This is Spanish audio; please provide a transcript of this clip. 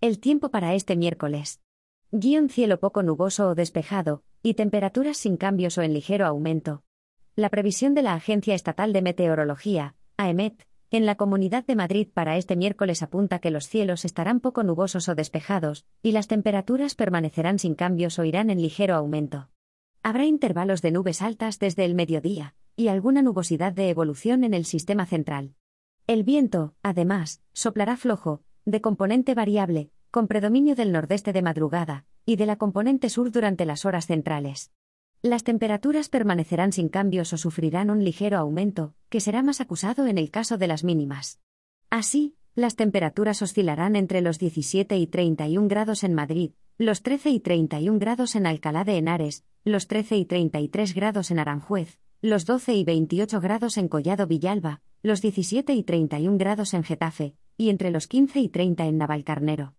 El tiempo para este miércoles. Guión cielo poco nuboso o despejado, y temperaturas sin cambios o en ligero aumento. La previsión de la Agencia Estatal de Meteorología, AEMET, en la Comunidad de Madrid para este miércoles apunta que los cielos estarán poco nubosos o despejados, y las temperaturas permanecerán sin cambios o irán en ligero aumento. Habrá intervalos de nubes altas desde el mediodía, y alguna nubosidad de evolución en el sistema central. El viento, además, soplará flojo, de componente variable, con predominio del nordeste de madrugada, y de la componente sur durante las horas centrales. Las temperaturas permanecerán sin cambios o sufrirán un ligero aumento, que será más acusado en el caso de las mínimas. Así, las temperaturas oscilarán entre los 17 y 31 grados en Madrid, los 13 y 31 grados en Alcalá de Henares, los 13 y 33 grados en Aranjuez, los 12 y 28 grados en Collado Villalba, los 17 y 31 grados en Getafe, y entre los 15 y 30 en Navalcarnero.